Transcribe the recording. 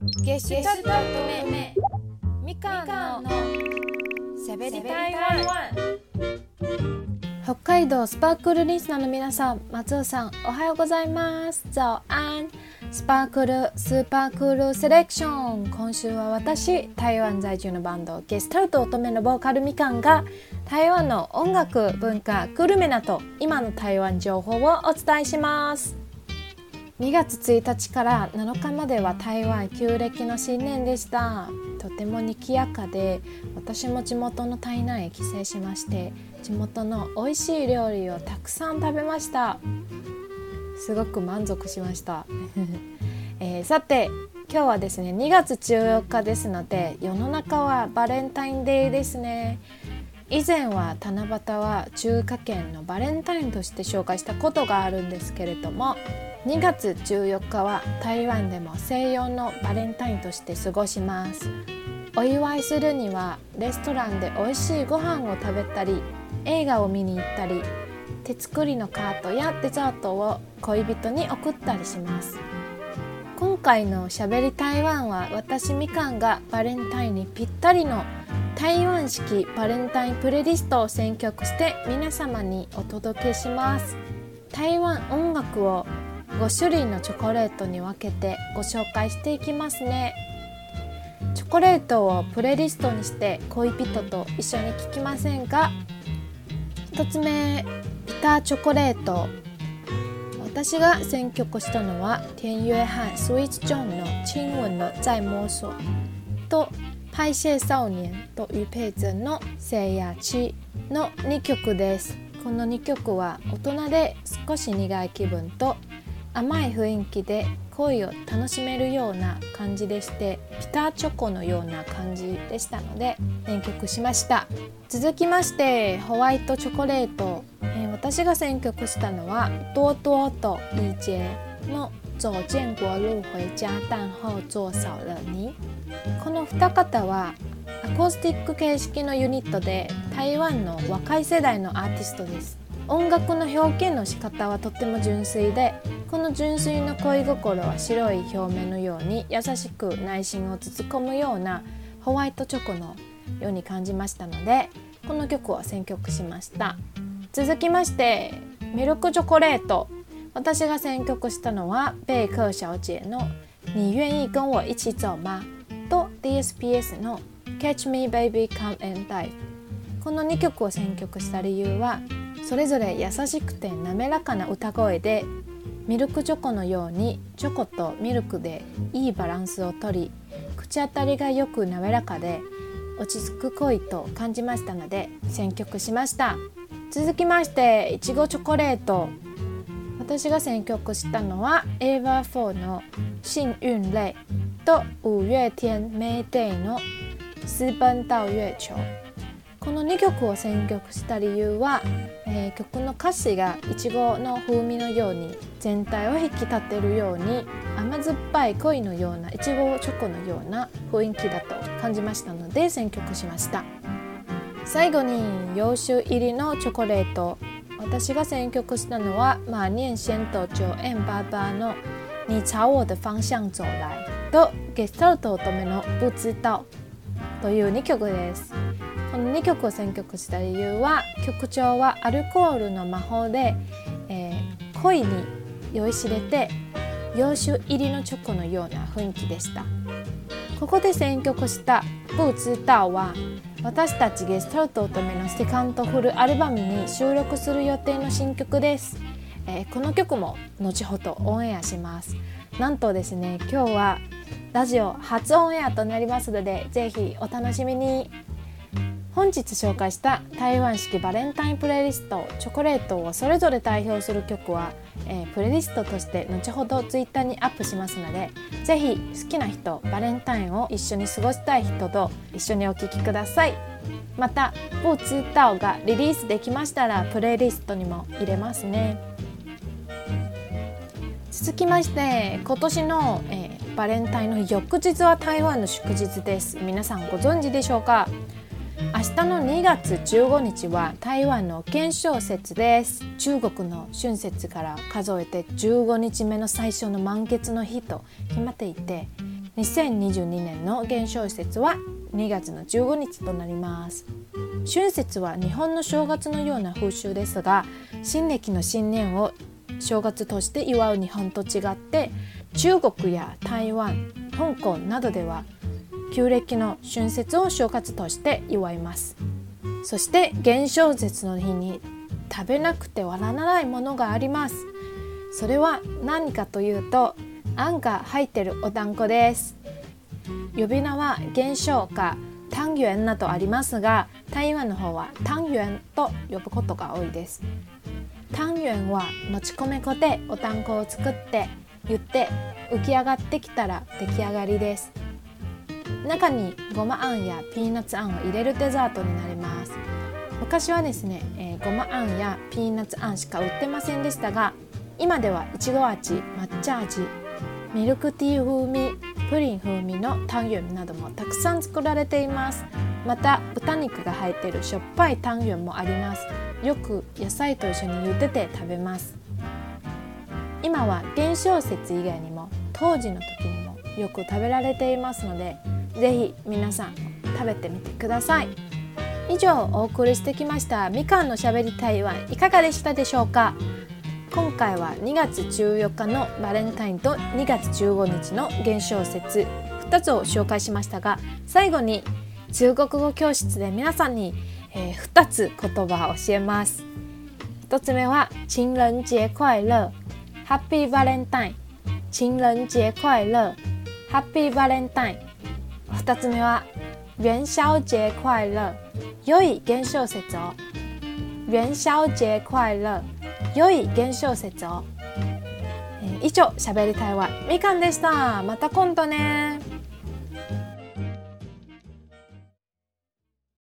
ゲシュタルト目みかんのしゃべり台湾北海道スパークルリスナーの皆さん松尾さんおはようございます。早安スパークルスーパークールセレクション今週は私台湾在住のバンドゲスタルト乙女のボーカルみかんが台湾の音楽文化グルメなど今の台湾情報をお伝えします。2月1日から7日までは台湾旧暦の新年でした。とても賑やかで私も地元の台南へ帰省しまして地元の美味しい料理をたくさん食べました。すごく満足しました、えー、さて今日はですね2月14日ですので世の中はバレンタインデーですね。以前は七夕は中華圏のバレンタインとして紹介したことがあるんですけれども2月14日は台湾でも西洋のバレンタインとして過ごします。お祝いするにはレストランで美味しいご飯を食べたり映画を見に行ったり手作りのカートやデザートを恋人に送ったりします。今回のしゃべり台湾は私みかんがバレンタインにぴったりの台湾式バレンタインプレイリストを選曲して皆様にお届けします。台湾音楽を5種類のチョコレートに分けてご紹介していきますね。チョコレートをプレイリストにして恋人と一緒に聴きませんか？1つ目ビターチョコレート。私が選曲したのは天约翰スイーツジョンの親吻の在摸索とパイシェ少年とユペイゼンの聖夜地の2曲です。この2曲は大人で少し苦い気分と甘い雰囲気で恋を楽しめるような感じでしてピターチョコのような感じでしたので選曲しました。続きましてホワイトチョコレート、えー、私が選曲したのは多多とイージェの走建国路回家但后座少了你この二方はアコースティック形式のユニットで台湾の若い世代のアーティストです。音楽の表現の仕方はとっても純粋でこの純粋な恋心は白い表面のように優しく内心を包むようなホワイトチョコのように感じましたのでこの曲を選曲しました続きましてミルクチョコレート私が選曲したのはベイク小姐の「你愿意跟我一起走吗?」と DSPS の「Catch Me Baby Come and Die」この2曲を選曲した理由はそれぞれ優しくて滑らかな歌声でミルクチョコのようにチョコとミルクでいいバランスをとり口当たりがよく滑らかで落ち着く恋と感じましたので選曲しました。続きましていちごチョコレート。私が選曲したのは EVA4 の「幸運泪」と五月天 Mayday の「私奔到月球」この2曲を選曲した理由は、えー、曲の歌詞がいちごの風味のように全体を引き立てるように甘酸っぱい恋のようないちごチョコのような雰囲気だと感じましたので選曲しました。最後に洋酒入りのチョコレート。私が選曲したのは馬念先と 9M88 の「你朝我的方向走来」とゲシュタルト乙女の「不知道」という2曲です。この2曲を選曲した理由は曲調はアルコールの魔法で、えー、恋に酔いしれて洋酒入りのチョコのような雰囲気でした。ここで選曲した「ブーツター」は私たちゲストルト乙女のセカンドフルアルバムに収録する予定の新曲です、えー、この曲も後ほどオンエアします。なんとですね今日はラジオ初オンエアとなりますのでぜひお楽しみに。本日紹介した台湾式バレンタインプレイリスト「チョコレート」をそれぞれ代表する曲は、えー、プレイリストとして後ほど Twitter にアップしますので是非好きな人バレンタインを一緒に過ごしたい人と一緒にお聴きください。また「某ツータオ」がリリースできましたらプレイリストにも入れますね。続きまして今年の、えー、バレンタインの翌日は台湾の祝日です。皆さんご存知でしょうか？明日の2月15日は台湾の検証節です。中国の春節から数えて15日目の最初の満月の日と決まっていて2022年の元宵節は2月の15日となります。春節は日本の正月のような風習ですが新暦の新年を正月として祝う日本と違って中国や台湾香港などでは旧暦の春節を正月として祝います。そして元宵節の日に食べなくてはならないものがあります。それは何かというとあんが入ってるお団子です。呼び名は元宵か単元などありますが台湾の方は単元と呼ぶことが多いです。単元はもち米粉でお団子を作って言って浮き上がってきたら出来上がりです。中にごまあんやピーナッツあんを入れるデザートになります。昔はですね、えー、ごまあんやピーナッツあんしか売ってませんでしたが今ではいちご味抹茶味ミルクティー風味プリン風味のタンユンなどもたくさん作られています。また豚肉が入っているしょっぱいタンユンもあります。よく野菜と一緒に茹でて食べます。今は元宵節以外にも当時の時にもよく食べられていますのでぜひ皆さん食べてみてください。以上お送りしてきましたみかんのしゃべり台湾いかがでしたでしょうか。今回は2月14日のバレンタインと2月15日の元宵節2つを紹介しましたが最後に中国語教室で皆さんに、えー、2つ言葉を教えます。1つ目は情人節快乐。ハッピーバレンタイン情人節快乐。ハッピーバレンタイン2つ目は元宵節快乐。良い元宵節を。元宵節快乐。良い元宵節を、えー、以上喋りたいはみかんでした。また今度ね。